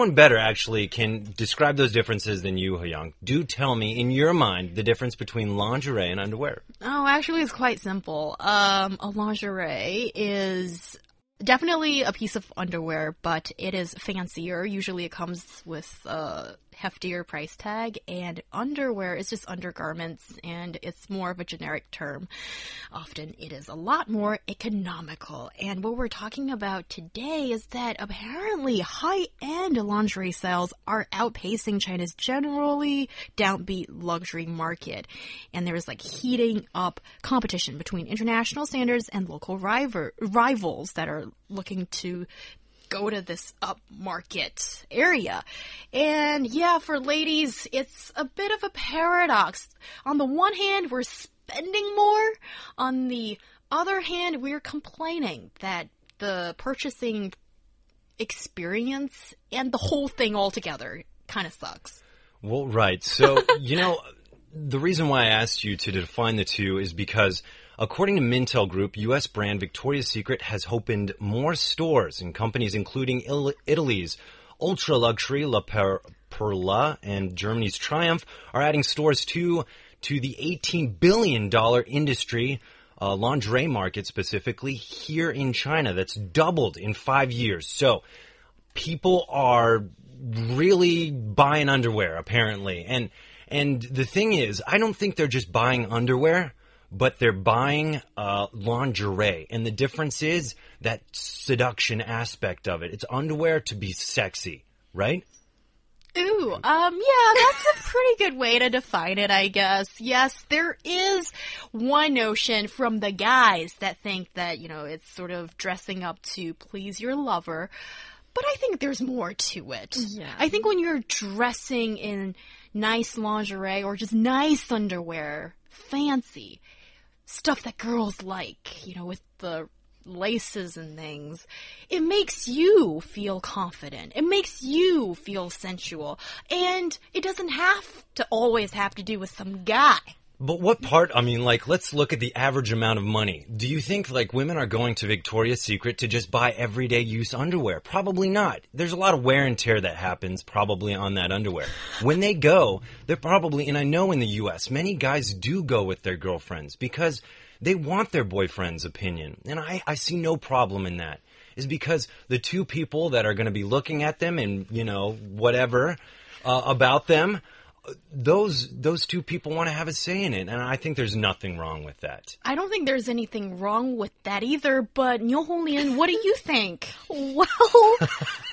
One better actually can describe those differences than you, Hyung. Do tell me, in your mind, the difference between lingerie and underwear. Oh, actually, it's quite simple. Um, a lingerie is definitely a piece of underwear, but it is fancier. Usually, it comes with a heftier price tag, and underwear is just undergarments, and it's more of a generic term. Often, it is a lot more economical. And what we're talking about today is that apparently high-end lingerie sales are outpacing China's generally downbeat luxury market, and there is like heating up competition between international standards and local rival rivals that are looking to go to this upmarket area. And yeah, for ladies, it's a bit of a paradox. On the one hand, we're spending more. On the other hand, we're complaining that the purchasing experience and the whole thing altogether kind of sucks. Well, right. So, you know, the reason why I asked you to define the two is because According to Mintel Group, U.S. brand Victoria's Secret has opened more stores in companies including Italy's ultra luxury La per Perla and Germany's Triumph are adding stores to to the 18 billion dollar industry uh, lingerie market specifically here in China. That's doubled in five years. So people are really buying underwear apparently, and and the thing is, I don't think they're just buying underwear but they're buying uh, lingerie. And the difference is that seduction aspect of it. It's underwear to be sexy, right? Ooh, um, yeah, that's a pretty good way to define it, I guess. Yes, there is one notion from the guys that think that, you know, it's sort of dressing up to please your lover. But I think there's more to it. Yeah. I think when you're dressing in nice lingerie or just nice underwear, fancy, stuff that girls like, you know, with the laces and things, it makes you feel confident. It makes you feel sensual. And it doesn't have to always have to do with some guy. But what part? I mean, like, let's look at the average amount of money. Do you think, like, women are going to Victoria's Secret to just buy everyday use underwear? Probably not. There's a lot of wear and tear that happens probably on that underwear. When they go, they're probably, and I know in the US, many guys do go with their girlfriends because they want their boyfriend's opinion. And I, I see no problem in that. Is because the two people that are going to be looking at them and, you know, whatever uh, about them, those those two people want to have a say in it, and I think there's nothing wrong with that. I don't think there's anything wrong with that either. But Niu Honglin, what do you think? Well,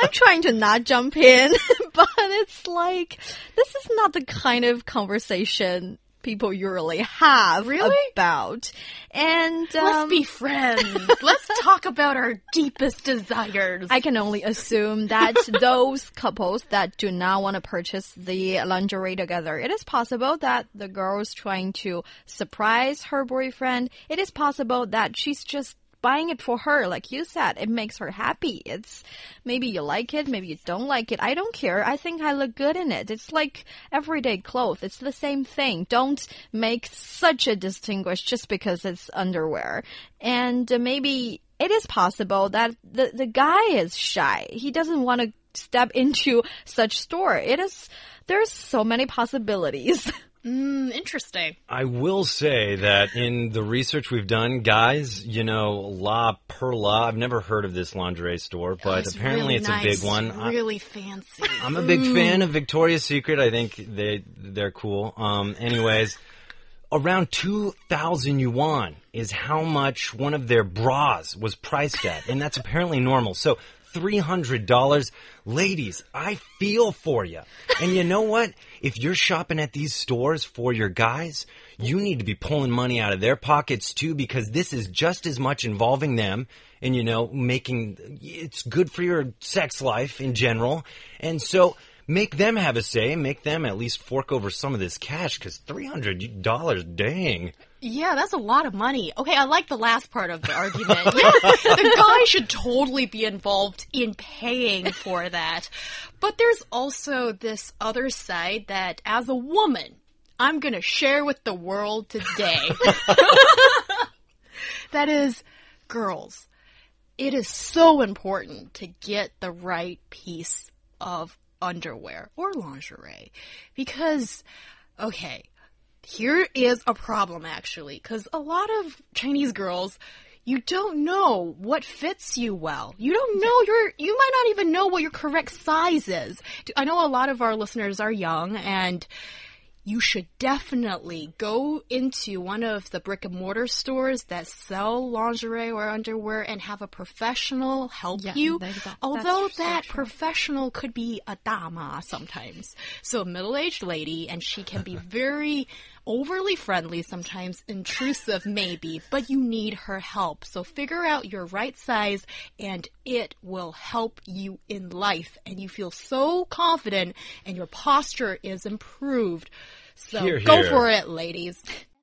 I'm trying to not jump in, but it's like this is not the kind of conversation people usually have really? about. And um, let's be friends. let's talk about our deepest desires. I can only assume that those couples that do not want to purchase the lingerie together, it is possible that the girl's trying to surprise her boyfriend. It is possible that she's just buying it for her, like you said, it makes her happy. It's maybe you like it, maybe you don't like it. I don't care. I think I look good in it. It's like everyday clothes. It's the same thing. Don't make such a distinguish just because it's underwear. And maybe it is possible that the the guy is shy. He doesn't want to step into such store. It is there's so many possibilities. Mm, interesting. I will say that in the research we've done, guys, you know, La Perla, I've never heard of this lingerie store, but oh, apparently really it's nice, a big one. Really fancy. I'm a big mm. fan of Victoria's Secret. I think they they're cool. Um, anyways, around 2,000 yuan is how much one of their bras was priced at, and that's apparently normal. So $300. Ladies, I feel for you. And you know what? If you're shopping at these stores for your guys, you need to be pulling money out of their pockets too because this is just as much involving them and you know making it's good for your sex life in general. And so make them have a say, make them at least fork over some of this cash because $300, dang. Yeah, that's a lot of money. Okay, I like the last part of the argument. Yeah, the guy should totally be involved in paying for that. But there's also this other side that as a woman, I'm going to share with the world today. that is, girls, it is so important to get the right piece of underwear or lingerie because, okay, here is a problem actually, because a lot of Chinese girls, you don't know what fits you well. You don't know your, you might not even know what your correct size is. I know a lot of our listeners are young and you should definitely go into one of the brick and mortar stores that sell lingerie or underwear and have a professional help Yeah, you. that is- that's Although that professional could be a dama sometimes. So a middle-aged lady and she can be very overly friendly, sometimes intrusive maybe, but you need her help. So figure out your right size and it will help you in life and you feel so confident and your posture is improved. So Hear, go for it, ladies.